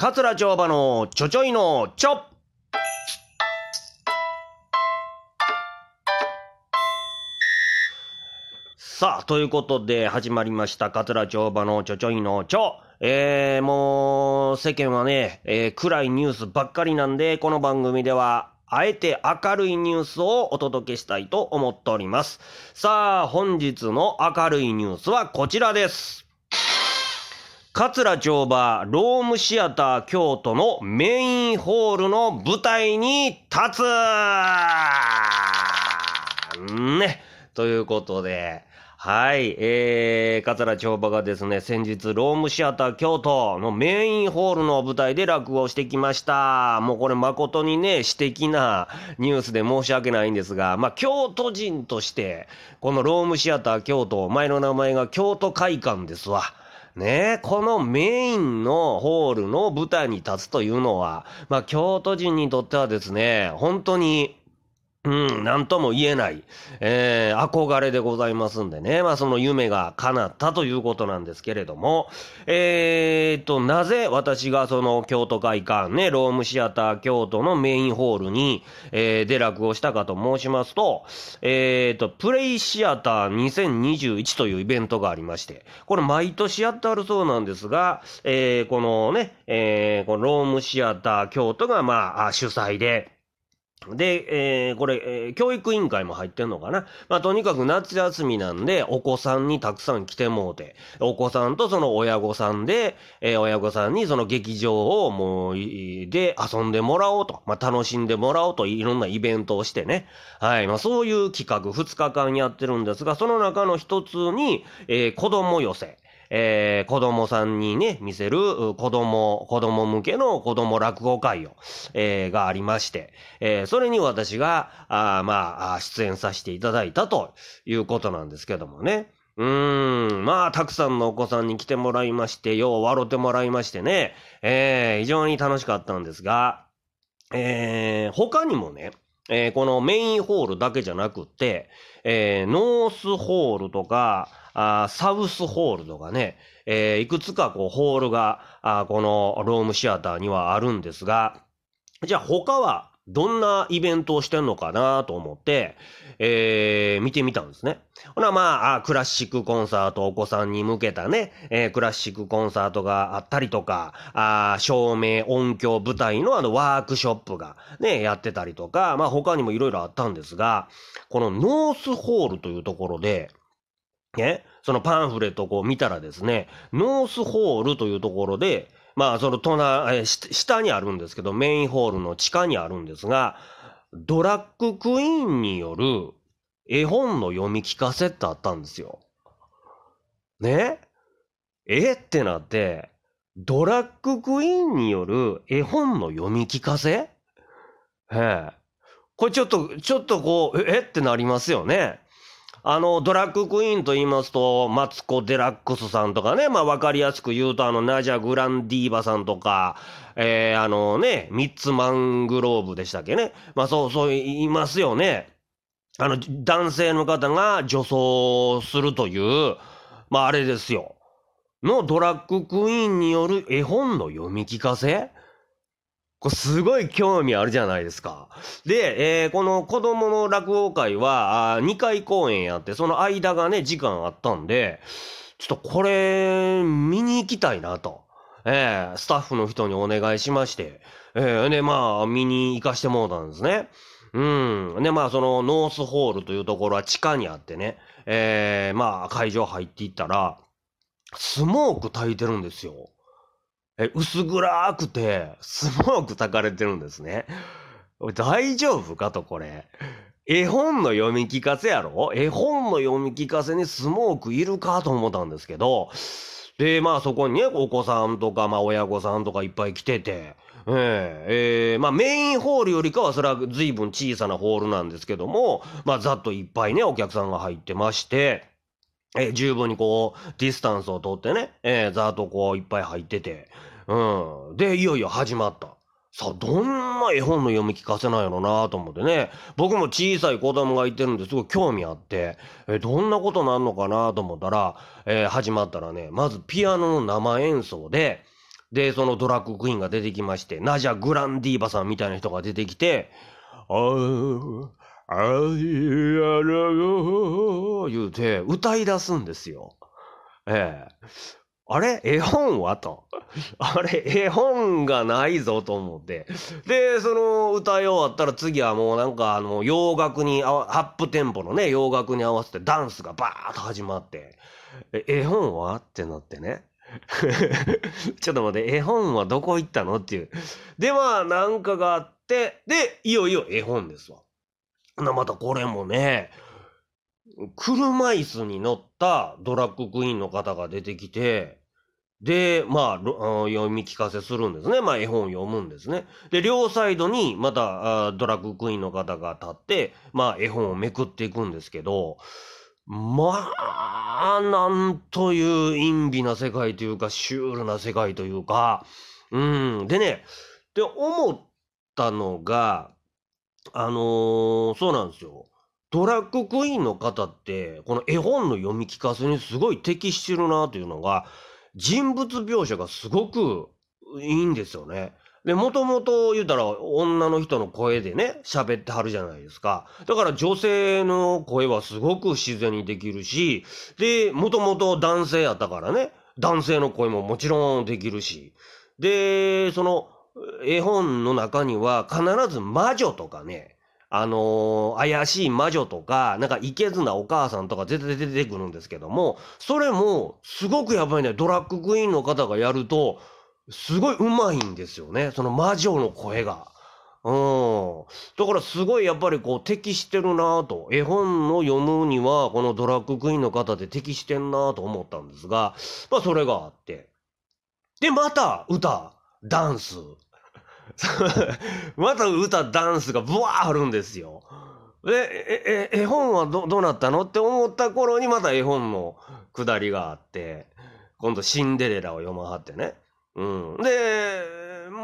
桂町場のちょちょいのちょさあ、ということで始まりました、桂町場のちょちょいのちょ。えー、もう、世間はね、えー、暗いニュースばっかりなんで、この番組では、あえて明るいニュースをお届けしたいと思っております。さあ、本日の明るいニュースはこちらです。桂町場ロームシアター京都のメインホールの舞台に立つね。ということで、はい、えー、桂町場がですね、先日、ロームシアター京都のメインホールの舞台で落語をしてきました。もうこれ誠にね、私的なニュースで申し訳ないんですが、まあ、京都人として、このロームシアター京都、前の名前が京都会館ですわ。ね、このメインのホールの舞台に立つというのは、まあ、京都人にとってはですね、本当に、うん、なんとも言えない、えー、憧れでございますんでね。まあ、その夢が叶ったということなんですけれども、えーと、なぜ私がその京都会館ね、ロームシアター京都のメインホールに、えー、で落語したかと申しますと、えーと、プレイシアター2021というイベントがありまして、これ毎年やってあるそうなんですが、えー、このね、えー、このロームシアター京都がまあ主催で、で、えー、これ、えー、教育委員会も入ってんのかな？まあ、とにかく夏休みなんで、お子さんにたくさん来てもうて、お子さんとその親御さんで、えー、親御さんにその劇場をもう、で遊んでもらおうと、まあ、楽しんでもらおうといろんなイベントをしてね。はい。まあ、そういう企画2日間やってるんですが、その中の一つに、えー、子供寄せ。えー、子供さんにね、見せる子供、子供向けの子供落語会を、えー、がありまして、えー、それに私が、あまあ、出演させていただいたということなんですけどもね。うーん、まあ、たくさんのお子さんに来てもらいまして、よう笑ってもらいましてね、えー、非常に楽しかったんですが、えー、他にもね、えー、このメインホールだけじゃなくって、えー、ノースホールとか、あサウスホールとかね、えー、いくつかこうホールがあこのロームシアターにはあるんですが、じゃあ他はどんなイベントをしてんのかなと思って、えー、見てみたんですね。ほなまあ、クラシックコンサートお子さんに向けたね、えー、クラシックコンサートがあったりとか、あ照明、音響、舞台のあのワークショップがね、やってたりとか、まあ他にもいろいろあったんですが、このノースホールというところで、ね、そのパンフレットをこう見たらですね、ノースホールというところで、まあその隣、下にあるんですけど、メインホールの地下にあるんですが、ドラッグクイーンによる絵本の読み聞かせってあったんですよ。ね？えってなって、ドラッグクイーンによる絵本の読み聞かせ？へえ。これちょっと、ちょっとこう、えってなりますよね。あの、ドラッグクイーンと言いますと、マツコ・デラックスさんとかね、まあ分かりやすく言うと、あの、ナジャ・グランディーバさんとか、えー、あのね、ミッツ・マングローブでしたっけね。まあそう、そう言いますよね。あの、男性の方が女装するという、まああれですよ。のドラッグクイーンによる絵本の読み聞かせこすごい興味あるじゃないですか。で、えー、この子供の落語会はあ2回公演やって、その間がね、時間あったんで、ちょっとこれ、見に行きたいなと。えー、スタッフの人にお願いしまして、えー、で、まあ、見に行かしてもらったんですね。うん。で、まあ、その、ノースホールというところは地下にあってね、えー、まあ、会場入っていったら、スモーク焚いてるんですよ。え、薄暗くて、スモーク焚かれてるんですね。大丈夫かと、これ。絵本の読み聞かせやろ？絵本の読み聞かせにスモークいるかと思ったんですけど、で、まあそこにね、お子さんとか、まあ親御さんとかいっぱい来てて、えー、えー、まあメインホールよりかはそれは随分小さなホールなんですけども、まあざっといっぱいね、お客さんが入ってまして、え、十分にこう、ディスタンスを取ってね、えー、ざっとこういっぱい入ってて、うん。で、いよいよ始まった。さあ、どんな絵本の読み聞かせなんやろなと思ってね。僕も小さい子供がいてるんですごい興味あって、えどんなことなんのかなと思ったら、えー、始まったらね、まずピアノの生演奏で、で、そのドラッグクイーンが出てきまして、ナジャ・グランディーバさんみたいな人が出てきて、あー、あーやらよ言うて歌い出すんですよ。ええ。あれ？絵本は？と。あれ？絵本がないぞと思って。で、その歌い終わったら次はもうなんかあの洋楽にアップテンポのね、洋楽に合わせてダンスがバーッと始まって、絵本は？ってなってね。ちょっと待って、絵本はどこ行ったの？っていう。で、まあ、なんかがあって、で、いよいよ絵本ですわ。な、またこれもね、車椅子に乗ったドラッグクイーンの方が出てきて、で、まあ、読み聞かせするんですね。まあ、絵本を読むんですね。で、両サイドにまたドラッグクイーンの方が立って、まあ、絵本をめくっていくんですけど、まあ、なんという陰微な世界というか、シュールな世界というか、うん。でね、で、思ったのが、あのー、そうなんですよ。ドラッグクイーンの方って、この絵本の読み聞かせにすごい適してるなというのが、人物描写がすごくいいんですよね。で、もともと言うたら女の人の声でね、喋ってはるじゃないですか。だから女性の声はすごく自然にできるし、で、もともと男性やったからね、男性の声ももちろんできるし。で、その、絵本の中には必ず魔女とかね、あのー、怪しい魔女とか、なんかいけずなお母さんとか絶対出てくるんですけども、それも、すごくやっぱりね、ドラッグクイーンの方がやると、すごいうまいんですよね。その魔女の声が。うん。だからすごいやっぱりこう適してるなぁと。絵本を読むにはこのドラッグクイーンの方で適してんなぁと思ったんですが、まあそれがあって。で、また歌、ダンス。また歌、ダンスがブワーあるんですよ。で、絵本はどどうなったのって思った頃にまた絵本のくだりがあって、今度シンデレラを読まはってね。うん。で、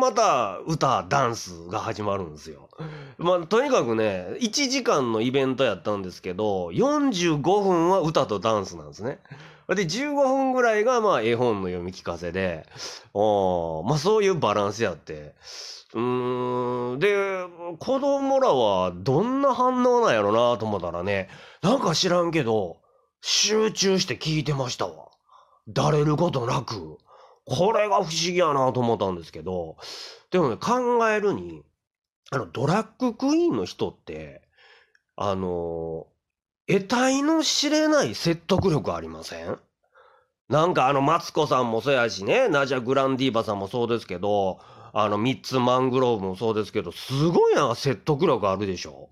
また歌、ダンスが始まるんですよ。まあ、とにかくね、1時間のイベントやったんですけど、45分は歌とダンスなんですね。で、15分ぐらいが、まあ、絵本の読み聞かせで、おまあ、そういうバランスやって。うん、で、子供らはどんな反応なんやろなと思ったらね、なんか知らんけど、集中して聞いてましたわ。だれることなく。これが不思議やなと思ったんですけど、でもね、考えるに、あの、ドラッグクイーンの人って、あの、得体の知れない説得力ありません？なんかあの、マツコさんもそうやしね、ナジャ・グランディーバさんもそうですけど、あの、ミッツ・マングローブもそうですけど、すごいな説得力あるでしょ？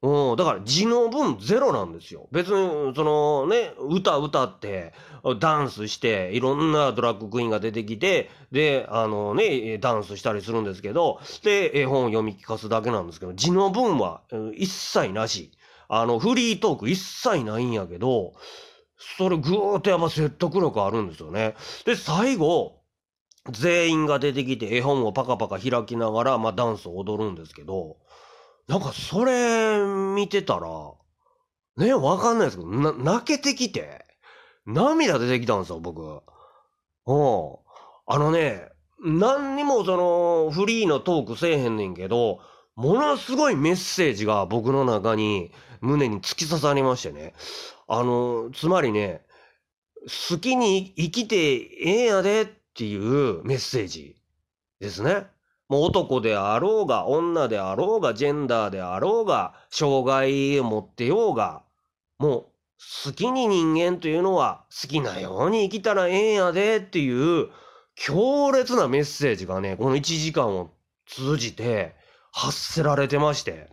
うん、だから字の分ゼロなんですよ。別に、そのね、歌歌って、ダンスして、いろんなドラッグクイーンが出てきて、で、あのね、ダンスしたりするんですけど、で、絵本を読み聞かすだけなんですけど、字の分は一切なし。あの、フリートーク一切ないんやけど、それぐーっとやっぱ説得力あるんですよね。で、最後、全員が出てきて絵本をパカパカ開きながら、まあダンスを踊るんですけど、なんかそれ見てたら、ね、わかんないですけど、な、泣けてきて、涙出てきたんですよ、僕。うん。あのね、何にもその、フリーのトークせえへんねんけど、ものすごいメッセージが僕の中に、胸に突き刺さりましてね。あの、つまりね、好きに生きてええんやでっていうメッセージですね。もう男であろうが、女であろうが、ジェンダーであろうが、障害を持ってようが、もう好きに人間というのは好きなように生きたらええんやでっていう強烈なメッセージがね、この1時間を通じて発せられてまして。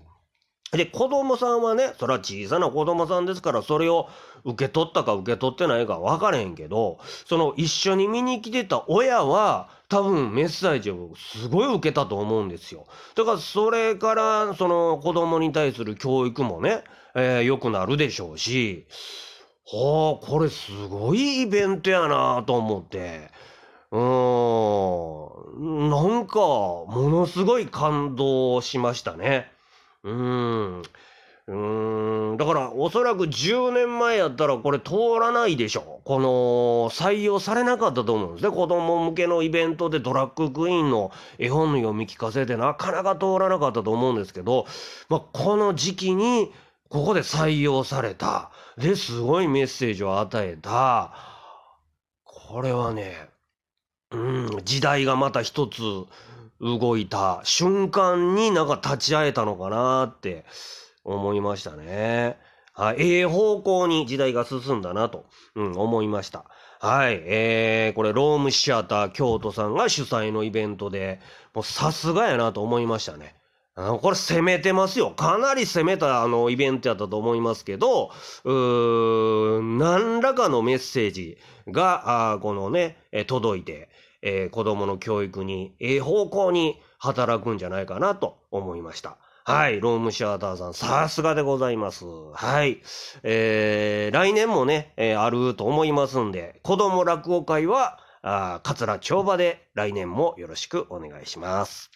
で、子供さんはね、それは小さな子供さんですから、それを受け取ったか受け取ってないか分からへんけど、その一緒に見に来てた親は、多分メッセージをすごい受けたと思うんですよ。だからそれからその子供に対する教育もね、えー、良くなるでしょうし、はあ、これすごいイベントやなと思って。うーん、なんか、ものすごい感動しましたね。うん。うーん、ん、だからおそらく10年前やったらこれ通らないでしょ。この採用されなかったと思うんですね。子供向けのイベントでドラッグクイーンの絵本の読み聞かせでなかなか通らなかったと思うんですけど、まあ、この時期にここで採用された。で、すごいメッセージを与えた。これはね、うん、時代がまた一つ動いた瞬間になんか立ち会えたのかなって思いましたね。はい、ええ方向に時代が進んだなと、うん、思いました。はい、えー、これ、ロームシアター京都さんが主催のイベントで、もうさすがやなと思いましたね。これ攻めてますよ。かなり攻めたあのイベントやったと思いますけど、うーん、何らかのメッセージが、あこのね、届いて、えー、子供の教育に、ええ方向に働くんじゃないかなと思いました。はい。ロームシアターさん、さすがでございます。はい。えー、来年もね、えー、あると思いますんで、子供落語会は、あ桂町場で来年もよろしくお願いします。